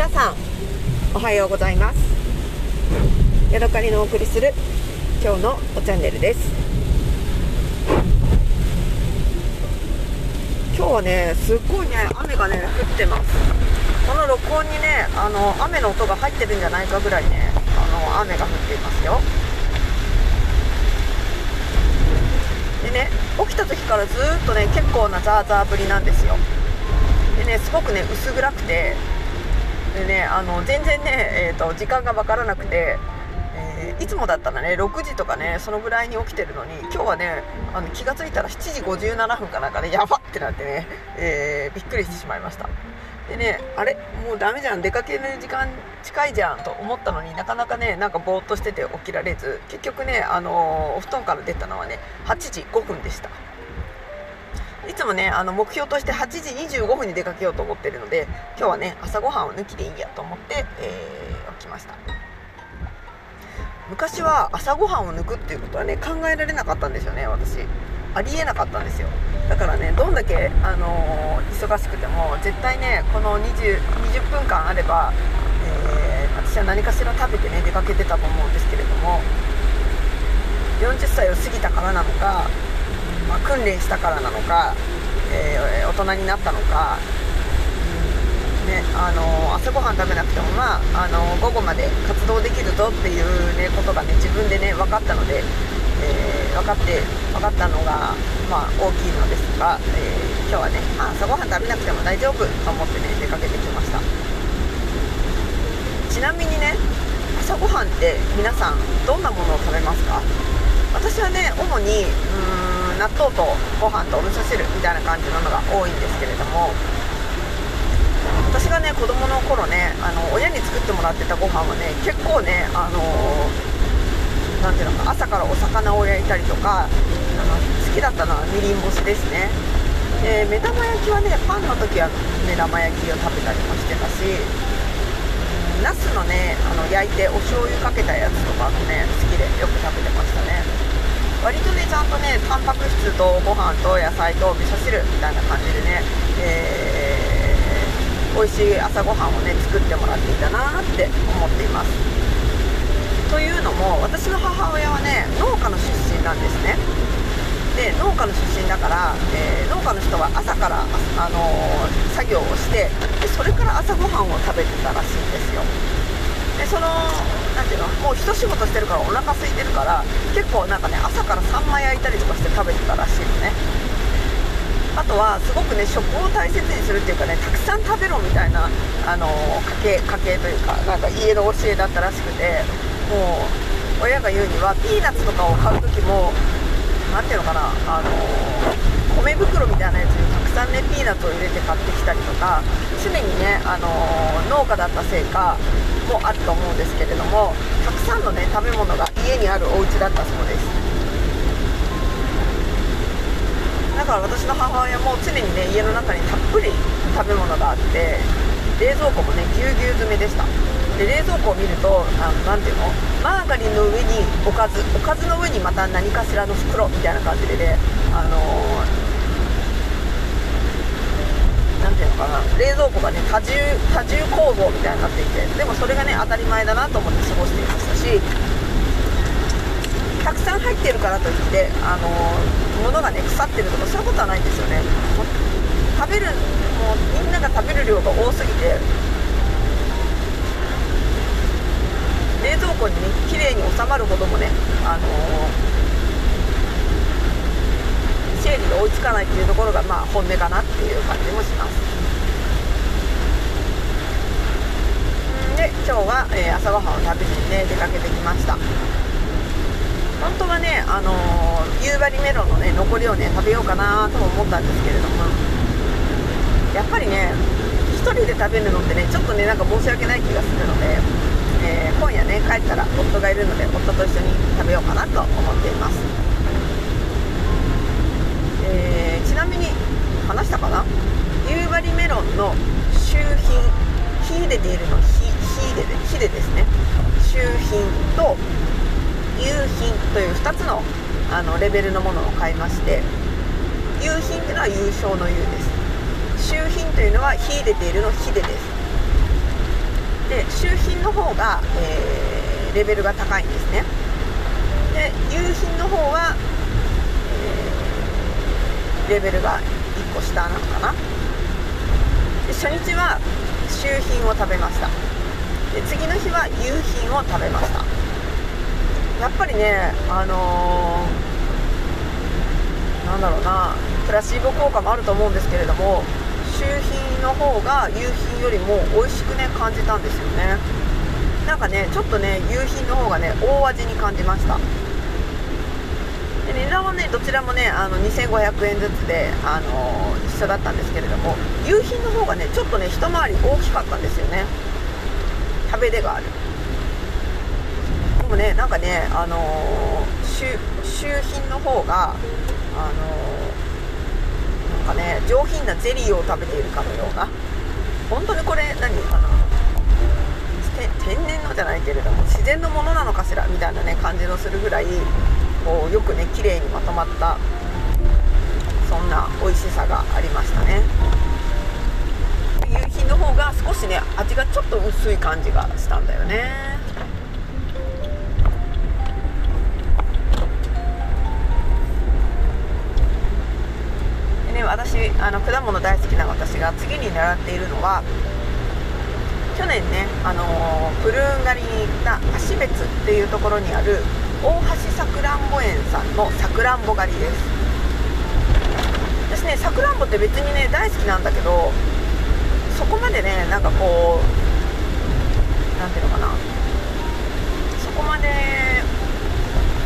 皆さんおはようございます。ヤドカリのお送りする今日のおチャンネルです。今日はねすっごいね雨がね降ってます。この録音にねあの雨の音が入ってるんじゃないかぐらいねあの雨が降っていますよ。でね起きた時からずっとね結構なザーザー降りなんですよ。でねすごくね薄暗くてでねあの全然ね、えーと、時間が分からなくて、えー、いつもだったらね6時とかねそのぐらいに起きてるのに今日はねあの気が付いたら7時57分かなんかねやばってなってね、えー、びっくりしてしまいました。でねあれ？もうダメじゃん出かける時間近いじゃんと思ったのになかなかねなんかぼーっとしてて起きられず結局ね、あのー、お布団から出たのはね8時5分でした。いつもねあの目標として8時25分に出かけようと思ってるので今日はね朝ごはんを抜きでいいやと思って、えー、起きました。昔は朝ごはんを抜くっていうことはね考えられなかったんですよね私。ありえなかったんですよ。だからねどんだけ、あのー、忙しくても絶対ねこの 20, 20分間あれば、えー、私は何かしら食べてね出かけてたと思うんですけれども40歳を過ぎたからなのかまあ、訓練したからなのか、えー、大人になったのか、うんね、あの朝ごはん食べなくても、まあ、あの午後まで活動できるぞっていう、ね、ことが、ね、自分で、ね、分かったので、えー、分かって分かったのが、まあ、大きいのですが、えー、今日はね、まあ、朝ごはん食べなくても大丈夫と思って、ね、出かけてきました。ちなみにね朝ごはんって皆さんどんなものを食べますか？私はね主に納豆とご飯とお味噌汁みたいな感じののが多いんですけれども私がね子供の頃ねあの親に作ってもらってたご飯はね結構ねあのー、ていうのか朝からお魚を焼いたりとかあの好きだったのはみりん干しですね。で目玉焼きはねパンの時は目玉焼きを食べたりもしてたしナスのねあの焼いてお醤油かけたやつとかもね好きでよく食べてましたね。割とねちゃんとねタンパク質とご飯と野菜と味噌汁みたいな感じでね、えー、美味しい朝ごはんをね作ってもらっていたなって思っています。というのも私の母親はね農家の出身なんですね。で農家の出身だから、えー、農家の人は朝から、あのー、作業をしてでそれから朝ごはんを食べてたらしいんですよ。でその何ていうのもう一仕事してるからお腹空いてるから結構なんかね朝からサンマ焼いたりとかして食べてたらしいのね。あとはすごくね食を大切にするっていうかねたくさん食べろみたいな、あの家系家系というかなんか家の教えだったらしくてもう親が言うにはピーナッツとかを買う時も何ていうのかな、あの米袋みたいなやつさんねピーナッツを入れて買ってきたりとか常にね、あの農家だったせいかもあると思うんですけれどもたくさんのね食べ物が家にあるお家だったそうです。だから私の母親も常にね家の中にたっぷり食べ物があって冷蔵庫もねぎゅうぎゅう詰めでした。で冷蔵庫を見ると何ていうのマーガリンの上におかずおかずの上にまた何かしらの袋みたいな感じでねあのー何ていうのかな冷蔵庫がね多重多重構造みたいになっていてでもそれがね当たり前だなと思って過ごしていましたしたくさん入ってるからといってあの物がね腐ってるとかそういうことはないんですよね。食べるもうみんなが食べる量が多すぎて冷蔵庫にね綺麗に収まるほどもねあの整理が追いつかないっていうところがまあ本音かなっていう感じもします。で今日は、えー、朝ごはんを食べにね出かけてきました。本当はね、あのー、夕張メロンのね残りをね食べようかなとも思ったんですけれども。やっぱりね1人で食べるのってねちょっとねなんか申し訳ない気がするので、えー、今夜ね帰ったら夫がいるので夫と一緒に食べようかなと思っています。えー、ちなみに話したかな？夕張メロンの周品。秀でているの秀で秀でですね。周品と夕品という2つのあのレベルのものを買いまして。夕品というのは優勝の優です。周品というのは秀でているの秀でです。で周品の方が、えー、レベルが高いんですね。で夕品の方は、レベルが1個下なのかな。で初日は周品を食べました。で次の日は夕品を食べました。やっぱりねあのー、なんだろうなプラシーボ効果もあると思うんですけれども周品の方が夕品よりも美味しくね感じたんですよね。なんかねちょっとね夕品の方がね大味に感じました。で値段はねどちらもねあの2500円ずつで、あの、一緒だったんですけれども夕品の方がねちょっとね一回り大きかったんですよね。食べ出がある。でもねなんかねあの、周品の方があのーかね上品なゼリーを食べているかのような。本当にこれ何あの天然のじゃないけれども自然のものなのかしらみたいなね感じのするぐらいこうよくね綺麗にまとまったそんな美味しさがありましたね。夕日の方が少しね味がちょっと薄い感じがしたんだよね。私あの果物大好きな私が次に狙っているのは去年ね、あのー、プルーン狩りに行った芦別っていうところにある大橋さくらんぼ園さんのさくらんぼ狩りです。私ねさくらんぼって別にね大好きなんだけどそこまでねなんかこう何ていうのかな。そこまで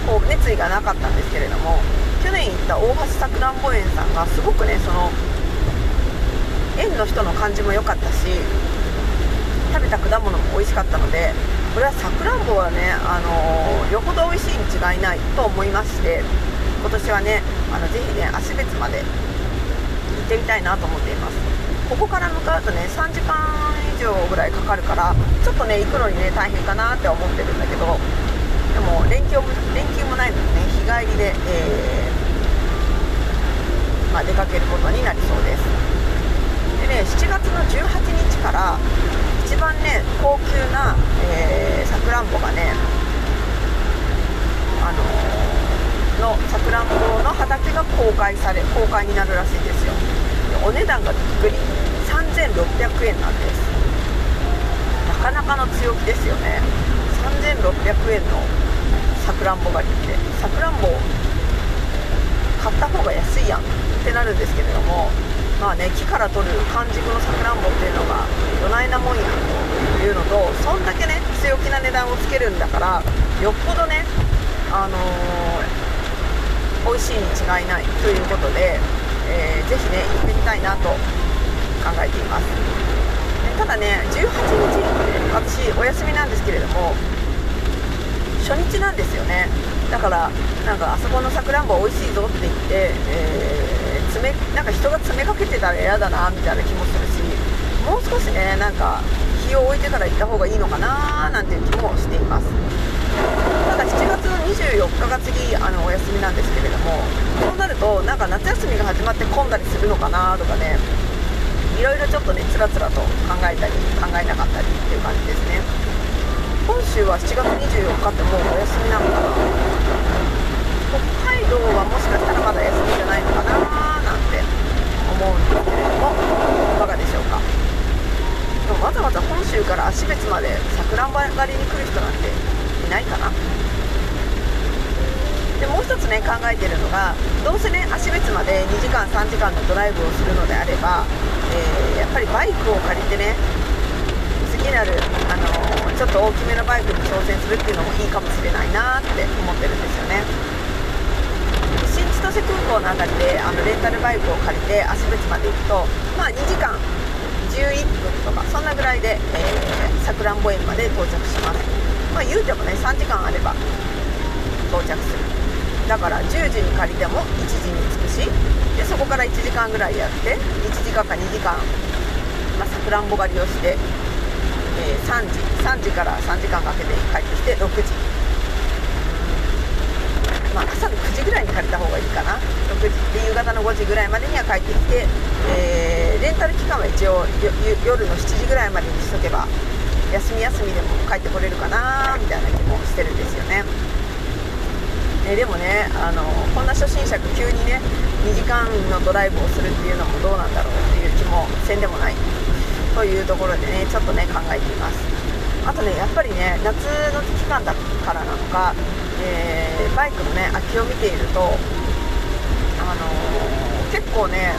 こう熱意がなかったんですけれども去年行った大橋さくらんぼ園さんがすごくねその園の人の感じも良かったし食べた果物も美味しかったのでこれはさくらんぼはね、あのー、よほど美味しいに違いないと思いまして今年はねあのぜひね芦別まで行ってみたいなと思っています。ここから向かうとね3時間以上ぐらいかかるからちょっとね行くのにね大変かなって思ってるんだけどでも連休も連休もないのでね日帰りで、えー、まあ、出かけることになりそうです。でね7月の18日から一番ね高級なさくらんぼがねあの、のさくらんぼの畑が公開され公開になるらしいんですよ。お値段がびっくり。3600円なんです。なかなかの強気ですよね。3600円のさくらんぼ狩りってさくらんぼ買った方が安いやんってなるんですけれどもまあね木から取る完熟のさくらんぼっていうのがどないなもんやというのとそんだけね強気な値段をつけるんだからよっぽどねあのー、美味しいに違いないということで、えー、ぜひね行ってみたいなと考えています。ただね18日私お休みなんですけれども初日なんですよね。だからなんかあそこのさくらんぼ美味しいぞって言って、えー、なんか人が詰めかけてたら嫌だなみたいな気もするしもう少しねなんか日を置いてから行った方がいいのかななんていう気もしています。ただ7月の24日が次あのお休みなんですけれどもそうなるとなんか夏休みが始まって混んだりするのかなとかねいろいろちょっとねつらつらと考えたり考えなかったりっていう感じですね。本州は7月24日ってもうお休みなのかな？北海道はもしかしたらまだ休みじゃないのかななんて思うんですけれどもいかがでしょうかでもわざわざ本州から芦別までさくらんぼ狩りに来る人なんていないかなでもう一つね考えてるのがどうせね芦別まで2時間3時間のドライブをするのであれば、えー、やっぱりバイクを借りてね次なる、あのちょっと大きめのバイクに挑戦するっていうのもいいかもしれないなって思ってるんですよね。新千歳空港の辺りであのレンタルバイクを借りて芦別まで行くとまあ2時間11分とかそんなぐらいでさくらんぼ園まで到着します。まあ言うてもね3時間あれば到着する。だから10時に借りても1時に着くしでそこから1時間ぐらいやって1時間か2時間まさくらんぼ狩りをしてえー、3時3時から3時間かけて帰ってきて6時まあ朝の9時ぐらいに借りた方がいいかな6時で夕方の5時ぐらいまでには帰ってきて、えー、レンタル期間は一応夜の7時ぐらいまでにしとけば、休み休みでも帰ってこれるかなみたいな気もしてるんですよね。えでもねあのこんな初心者が急にね2時間のドライブをするっていうのもどうなんだろうっていう気もせんでもない。というところでねちょっとね考えています。あとねやっぱりね夏の期間だからなのか、えー、バイクのね空きを見ているとあのー、結構ね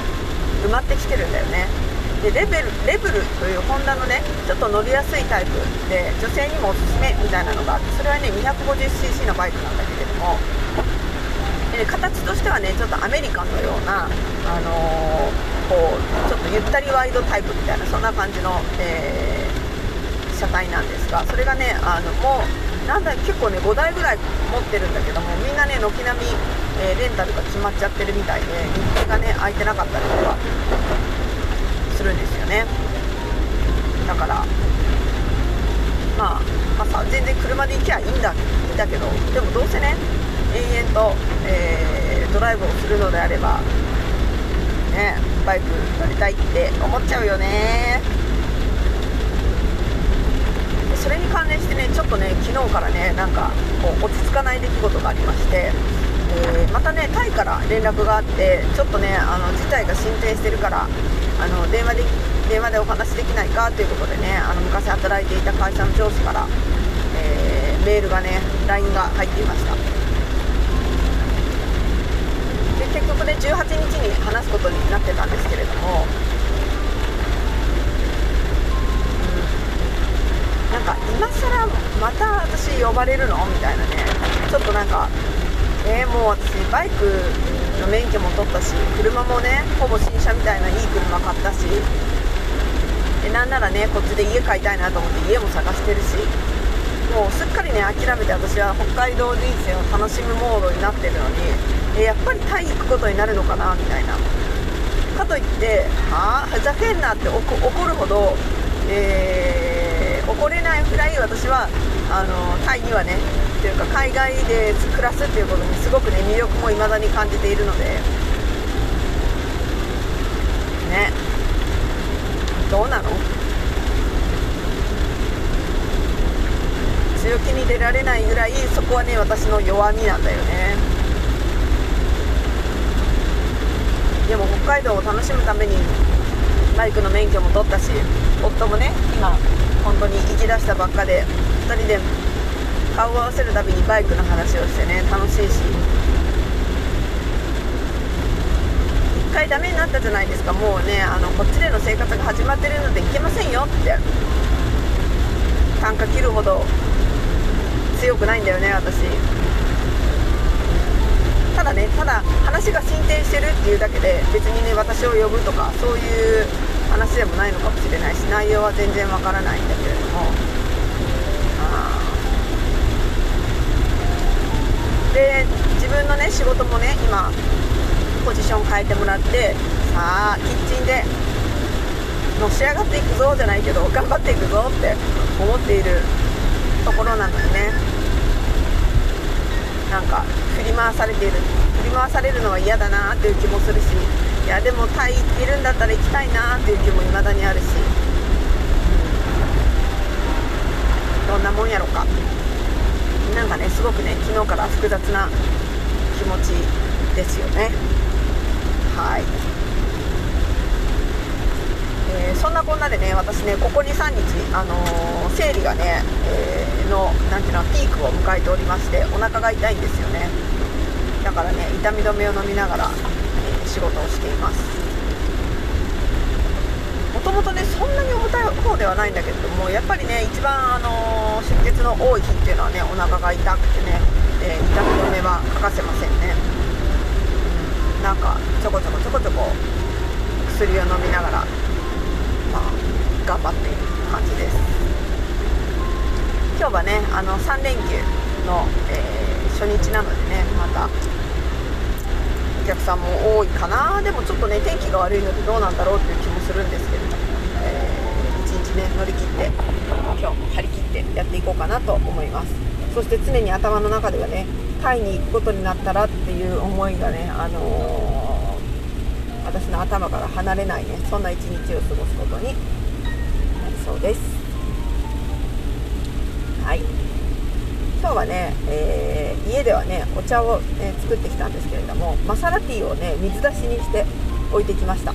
埋まってきてるんだよね。でレベルレベルというホンダのねちょっと乗りやすいタイプで女性にもおすすめみたいなのがあってそれはね 250cc のバイクなんだけども。で形としてはねちょっとアメリカンのような、あの、こうちょっとゆったりワイドタイプみたいなそんな感じの、えー、車体なんですがそれがねあのもうなんだ結構ね5台ぐらい持ってるんだけどもみんなね軒並み、えー、レンタルが決まっちゃってるみたいで日程がね空いてなかったりとかするんですよね。だからまあ、まあ、全然車で行きゃいいんだいいんだけどでもどうせね延々と、えー、ドライブをするのであればねバイク乗りたいって思っちゃうよね。それに関連してねちょっとね昨日からねなんかこう落ち着かない出来事がありましてえー、またねタイから連絡があってちょっとねあの事態が進展してるからあの電話で電話でお話できないかということでねあの昔働いていた会社の上司から、えー、メールがね LINE が入っていました。で結局ね18日に話すことになってたんですけれども、うん、なんか今更また私呼ばれるの？みたいなねちょっとなんかえー、もう私バイクの免許も取ったし車もねほぼ新車みたいないい車買ったし。でなんならねこっちで家買いたいなと思って家も探してるし。もうすっかりね諦めて私は北海道人生を楽しむモードになってるのに、えやっぱりタイ行くことになるのかなみたいな。かといってはあ？ふざけんなって怒るほど、えー、怒れないくらい私はあのタイにはねというか海外で暮らすっていうことにすごくね魅力も未だに感じているので。ね。どうなの？強気に出られないぐらいそこはね私の弱みなんだよね。でも北海道を楽しむためにバイクの免許も取ったし夫もね今本当に行き出したばっかで2人で顔を合わせるたびにバイクの話をしてね楽しいし。1回ダメになったじゃないですか。もうねあのこっちでの生活が始まってるので行けませんよって。単価切るほど強くないんだよね私。ただねただ話が進展してるっていうだけで別にね私を呼ぶとかそういう話でもないのかもしれないし内容は全然わからないんだけれども。で自分のね仕事もね今ポジション変えてもらってさあキッチンでのし上がっていくぞじゃないけど頑張っていくぞって思っているところなのでね。なんか振り回されている。振り回されるのは嫌だなっていう気もするしいやでもタイ行ってるんだったら行きたいなっていう気も未だにあるし、どんなもんやろか。なんかねすごくね昨日から複雑な気持ちですよね。はい、えー、そんなこんなでね私ねここ23日あのー、生理がね、えー、のなんていうのピークを迎えておりましてお腹が痛いんですよね。だからね痛み止めを飲みながら、え仕事をしています。ともとねそんなに重たい方ではないんだけれどもやっぱりね一番、あのー、出血の多い日っていうのはねお腹が痛くてね、えー、痛み止めは欠かせませんね、うん、なんかちょこちょこちょこちょこ薬を飲みながらまあ頑張っている感じです。今日はねあの3連休の、えー、初日なのでねまたお客さんも多いかな。でもちょっとね天気が悪いのでどうなんだろうっていう気もするんですけれど、ね乗り切って今日も張り切ってやっていこうかなと思います。そして常に頭の中ではねタイに行くことになったらっていう思いがね、あのー、私の頭から離れないねそんな一日を過ごすことになりそうです。はい。今日はね、えー、家ではねお茶を、ね、作ってきたんですけれどもマサラティーをね水出しにして置いてきました。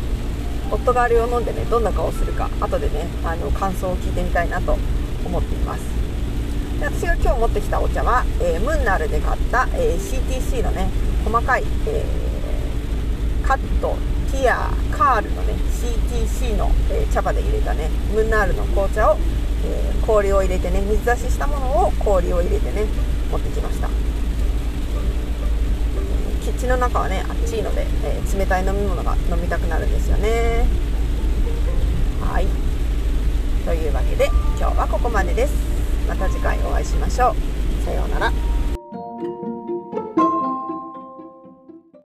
夫があれを飲んでねどんな顔するか後でねあの感想を聞いてみたいなと思っています。で私が今日持ってきたお茶は、えー、ムンナールで買った、えー、CTC のね細かい、えー、カットティアカールのね CTC の、え茶葉で入れたねムンナールの紅茶をえー、氷を入れてね水出ししたものを氷を入れてね持ってきました。口の中はね暑いので、えー、冷たい飲み物が飲みたくなるんですよね。はい。というわけで今日はここまでです。また次回お会いしましょう。さようなら。